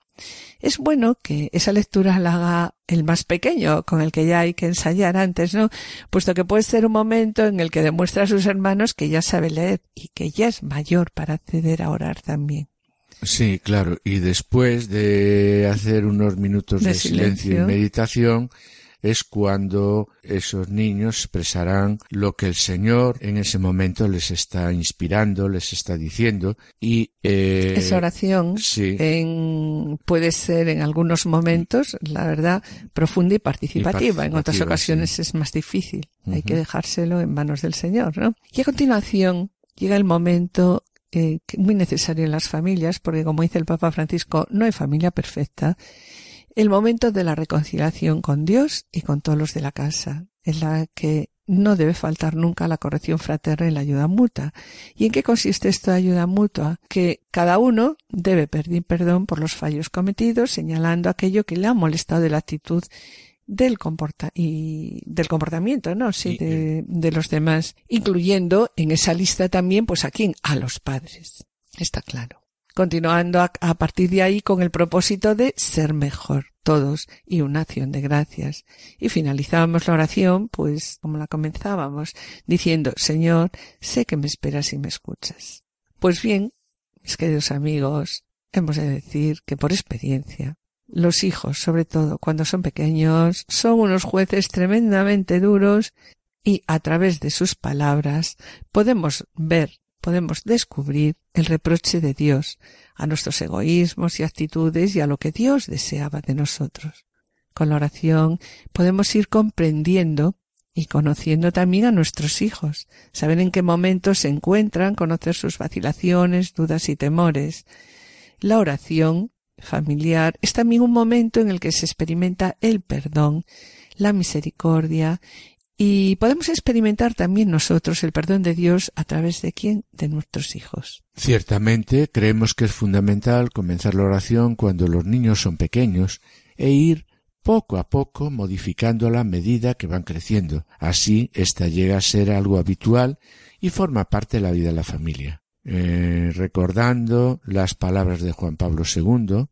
[SPEAKER 2] Es bueno que esa lectura la haga el más pequeño, con el que ya hay que ensayar antes, ¿no? Puesto que puede ser un momento en el que demuestra a sus hermanos que ya sabe leer y que ya es mayor para acceder a orar también.
[SPEAKER 3] Sí, claro. Y después de hacer unos minutos de,
[SPEAKER 2] De
[SPEAKER 3] silencio.
[SPEAKER 2] silencio.
[SPEAKER 3] y meditación, es cuando esos niños expresarán lo que el Señor en ese momento les está inspirando, les está diciendo. Y eh,
[SPEAKER 2] Esa oración
[SPEAKER 3] sí.
[SPEAKER 2] en- puede ser en algunos momentos, la verdad, profunda y participativa. en otras ocasiones
[SPEAKER 3] sí.
[SPEAKER 2] es más difícil. Hay que dejárselo en manos del Señor, ¿no? Y a continuación llega el momento eh, muy necesario en las familias, porque como dice el Papa Francisco, no hay familia perfecta. El momento de la reconciliación con Dios y con todos los de la casa, en la que no debe faltar nunca la corrección fraterna y la ayuda mutua. ¿Y en qué consiste esta ayuda mutua? Que cada uno debe pedir perdón por los fallos cometidos, señalando aquello que le ha molestado de la actitud del comporta y del comportamiento, ¿no? Sí, de, de los demás, incluyendo en esa lista también, pues a quién, a los padres. Está claro. Continuando a, a partir de ahí con el propósito de ser mejor todos y una acción de gracias. Y finalizábamos la oración, pues como la comenzábamos, diciendo, Señor, sé que me esperas y me escuchas. Pues bien, mis queridos amigos, hemos de decir que por experiencia, los hijos, sobre todo cuando son pequeños, son unos jueces tremendamente duros y a través de sus palabras podemos ver, podemos descubrir el reproche de Dios a nuestros egoísmos y actitudes y a lo que Dios deseaba de nosotros. Con la oración podemos ir comprendiendo y conociendo también a nuestros hijos, saber en qué momentos se encuentran, conocer sus vacilaciones, dudas y temores. La oración familiar es también un momento en el que se experimenta el perdón, la misericordia y podemos experimentar también nosotros el perdón de Dios a través de quién? De nuestros hijos.
[SPEAKER 3] Ciertamente creemos que es fundamental comenzar la oración cuando los niños son pequeños e ir poco a poco modificándola a medida que van creciendo. Así, ésta llega a ser algo habitual y forma parte de la vida de la familia. Eh, recordando las palabras de Juan Pablo II,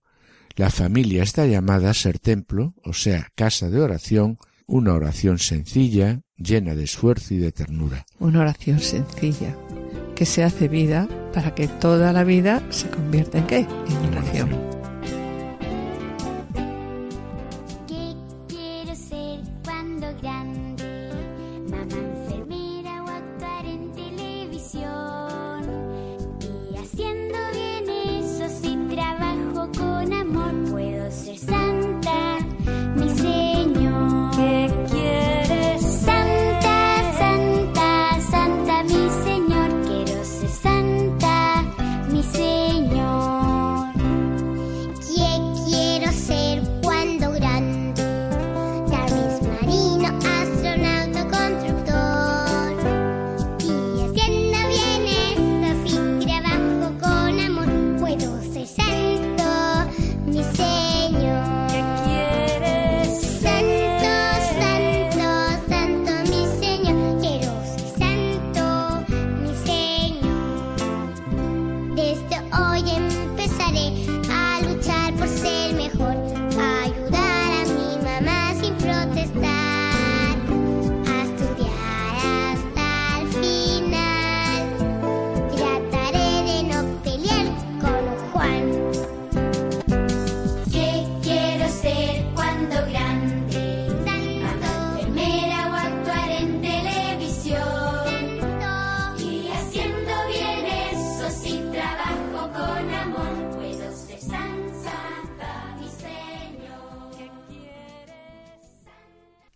[SPEAKER 3] la familia está llamada a ser templo, o sea, casa de oración, una oración sencilla, llena de esfuerzo y de ternura.
[SPEAKER 2] Una oración sencilla, que se hace vida para que toda la vida se convierta en qué? En oración.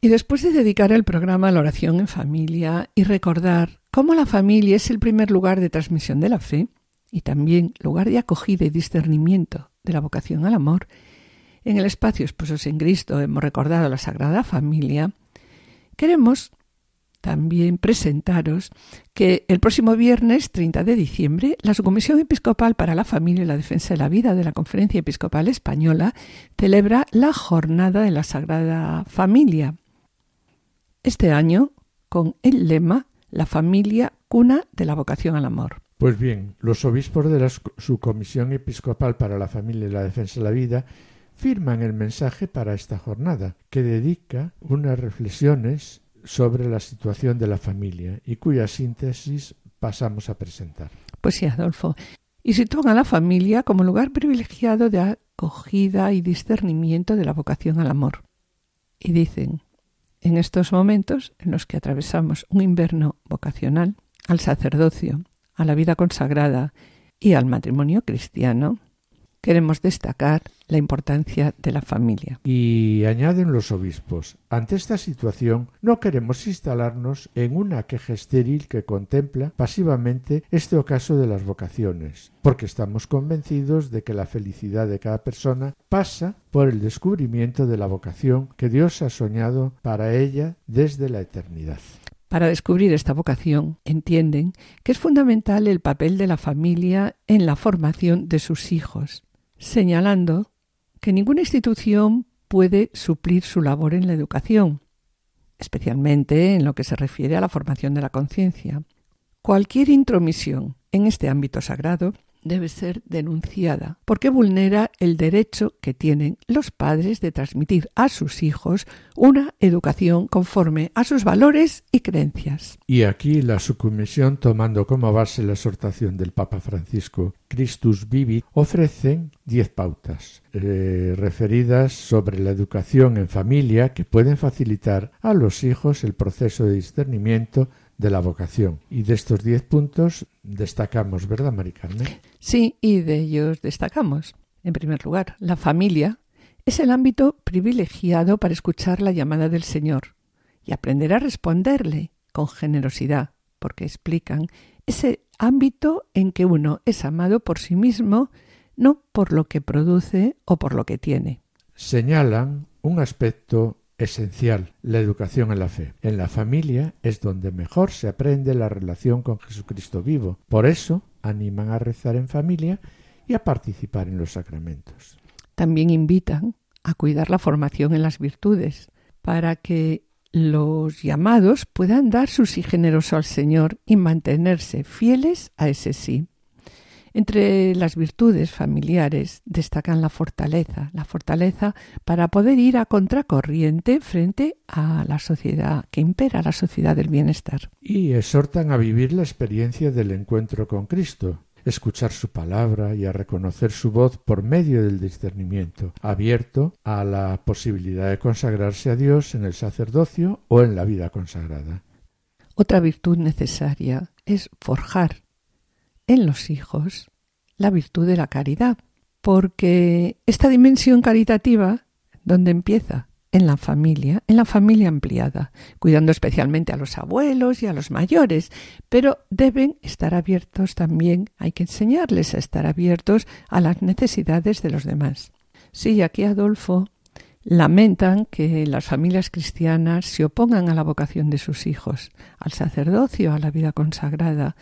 [SPEAKER 2] Y después de dedicar el programa a la oración en familia y recordar cómo la familia es el primer lugar de transmisión de la fe y también lugar de acogida y discernimiento de la vocación al amor, en el espacio Esposos en Cristo hemos recordado la Sagrada Familia, queremos también presentaros que el próximo viernes 30 de diciembre la Subcomisión Episcopal para la Familia y la Defensa de la Vida de la Conferencia Episcopal Española celebra la Jornada de la Sagrada Familia este año con el lema La familia, cuna de la vocación al amor.
[SPEAKER 3] Pues bien, los obispos de la Subcomisión Episcopal para la Familia y la Defensa de la Vida firman el mensaje para esta jornada, que dedica unas reflexiones sobre la situación de la familia y cuya síntesis pasamos a presentar.
[SPEAKER 2] Pues sí, Adolfo. Y sitúan a la familia como lugar privilegiado de acogida y discernimiento de la vocación al amor. Y dicen, en estos momentos en los que atravesamos un invierno vocacional al sacerdocio, a la vida consagrada y al matrimonio cristiano, queremos destacar la importancia de la familia.
[SPEAKER 3] Y añaden los obispos, ante esta situación no queremos instalarnos en una queja estéril que contempla pasivamente este ocaso de las vocaciones, porque estamos convencidos de que la felicidad de cada persona pasa por el descubrimiento de la vocación que Dios ha soñado para ella desde la eternidad.
[SPEAKER 2] Para descubrir esta vocación, entienden que es fundamental el papel de la familia en la formación de sus hijos, señalando que ninguna institución puede suplir su labor en la educación, especialmente en lo que se refiere a la formación de la conciencia. Cualquier intromisión en este ámbito sagrado debe ser denunciada porque vulnera el derecho que tienen los padres de transmitir a sus hijos una educación conforme a sus valores y creencias.
[SPEAKER 3] Y aquí la subcomisión, tomando como base la exhortación del Papa Francisco Christus Vivi, ofrecen diez pautas eh, referidas sobre la educación en familia que pueden facilitar a los hijos el proceso de discernimiento de la vocación. Y de estos diez puntos destacamos, ¿verdad, Mari
[SPEAKER 2] Sí, y de ellos destacamos. En primer lugar, la familia es el ámbito privilegiado para escuchar la llamada del Señor y aprender a responderle con generosidad, porque explican ese ámbito en que uno es amado por sí mismo, no por lo que produce o por lo que tiene.
[SPEAKER 3] Señalan un aspecto esencial, la educación en la fe. En la familia es donde mejor se aprende la relación con Jesucristo vivo. Por eso animan a rezar en familia y a participar en los sacramentos.
[SPEAKER 2] También invitan a cuidar la formación en las virtudes, para que los llamados puedan dar su sí generoso al Señor y mantenerse fieles a ese sí. Entre las virtudes familiares destacan la fortaleza, la fortaleza para poder ir a contracorriente frente a la sociedad que impera, la sociedad del bienestar.
[SPEAKER 3] Y exhortan a vivir la experiencia del encuentro con Cristo, escuchar su palabra y a reconocer su voz por medio del discernimiento, abierto a la posibilidad de consagrarse a Dios en el sacerdocio o en la vida consagrada.
[SPEAKER 2] Otra virtud necesaria es forjar en los hijos la virtud de la caridad, porque esta dimensión caritativa, donde empieza en la familia, en la familia ampliada, cuidando especialmente a los abuelos y a los mayores, pero deben estar abiertos también, hay que enseñarles a estar abiertos a las necesidades de los demás. Sí, aquí Adolfo lamentan que las familias cristianas se opongan a la vocación de sus hijos, al sacerdocio, a la vida consagrada,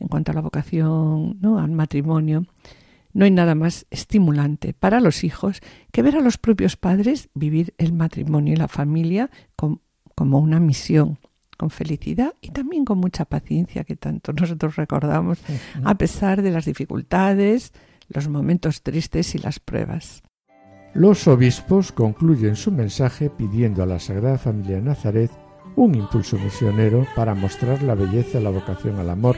[SPEAKER 2] en cuanto a la vocación, ¿no? al matrimonio, no hay nada más estimulante para los hijos que ver a los propios padres vivir el matrimonio y la familia como una misión, con felicidad y también con mucha paciencia que tanto nosotros recordamos, a pesar de las dificultades, los momentos tristes y las pruebas.
[SPEAKER 3] Los obispos concluyen su mensaje pidiendo a la Sagrada Familia de Nazaret un impulso misionero para mostrar la belleza de la vocación al amor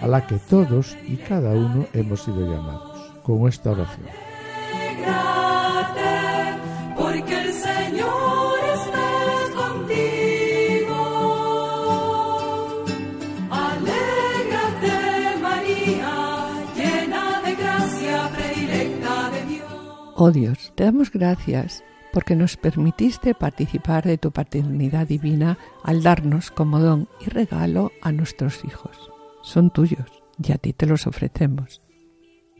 [SPEAKER 3] a la que todos y cada uno hemos sido llamados con esta oración.
[SPEAKER 8] porque el Señor está contigo. Alégrate, María, llena de gracia, predilecta de Dios.
[SPEAKER 2] Oh Dios, te damos gracias porque nos permitiste participar de tu paternidad divina al darnos como don y regalo a nuestros hijos. Son tuyos y a ti te los ofrecemos.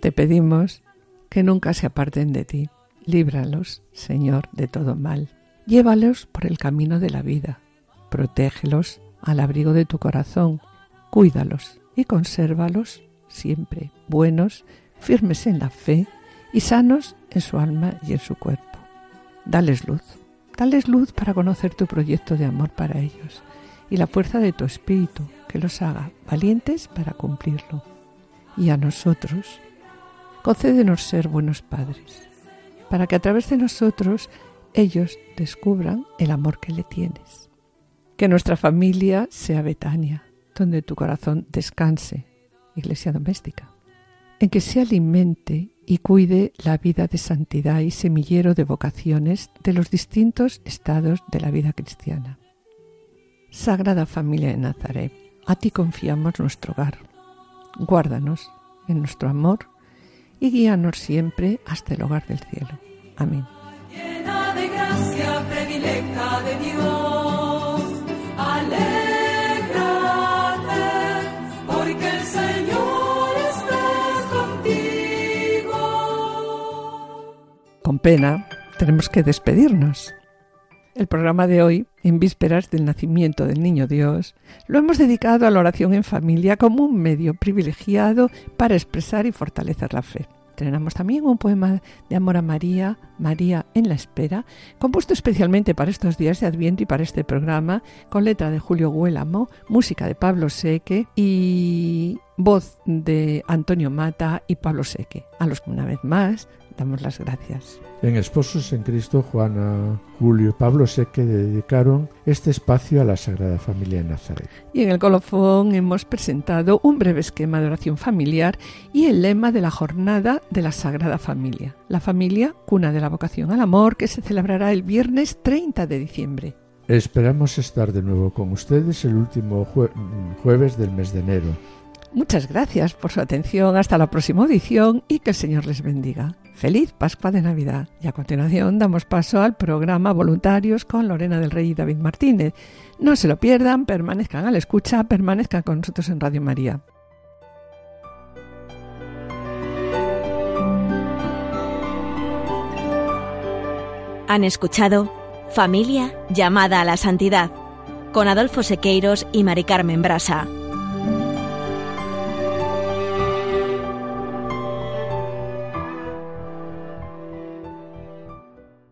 [SPEAKER 2] Te pedimos que nunca se aparten de ti. Líbralos, Señor, de todo mal. Llévalos por el camino de la vida. Protégelos al abrigo de tu corazón. Cuídalos y consérvalos siempre buenos, firmes en la fe y sanos en su alma y en su cuerpo. Dales luz, dales luz para conocer tu proyecto de amor para ellos y la fuerza de tu espíritu que los haga valientes para cumplirlo. Y a nosotros, concédenos ser buenos padres, para que a través de nosotros ellos descubran el amor que le tienes. Que nuestra familia sea Betania, donde tu corazón descanse, iglesia doméstica, en que se alimente y cuide la vida de santidad y semillero de vocaciones de los distintos estados de la vida cristiana. Sagrada Familia de Nazaret, a ti confiamos nuestro hogar. Guárdanos en nuestro amor y guíanos siempre hasta el hogar del cielo. Amén.
[SPEAKER 8] Llena de gracia, predilecta de Dios, alégrate, porque el Señor está contigo.
[SPEAKER 2] Con pena tenemos que despedirnos. El programa de hoy, en vísperas del nacimiento del Niño Dios, lo hemos dedicado a la oración en familia como un medio privilegiado para expresar y fortalecer la fe. Estrenamos también un poema de amor a María, María en la espera, compuesto especialmente para estos días de Adviento y para este programa, con letra de Julio Guélamo, música de Pablo Seque y voz de Antonio Mata y Pablo Seque, a los que una vez más damos las gracias.
[SPEAKER 3] En Esposos en Cristo, Juana, Julio y Pablo Seque dedicaron este espacio a la Sagrada Familia de Nazaret.
[SPEAKER 2] Y en el colofón hemos presentado un breve esquema de oración familiar y el lema de la jornada de la Sagrada Familia. La familia, cuna de la vocación al amor, que se celebrará el viernes 30 de diciembre.
[SPEAKER 3] Esperamos estar de nuevo con ustedes el último jue- jueves del mes de enero.
[SPEAKER 2] Muchas gracias por su atención. Hasta la próxima audición y que el Señor les bendiga. Feliz Pascua de Navidad. Y a continuación damos paso al programa Voluntarios con Lorena del Rey y David Martínez. No se lo pierdan, permanezcan a la escucha, permanezcan con nosotros en Radio María.
[SPEAKER 1] Han escuchado Familia llamada a la santidad con Adolfo Sequeiros y Mari Carmen Brasa.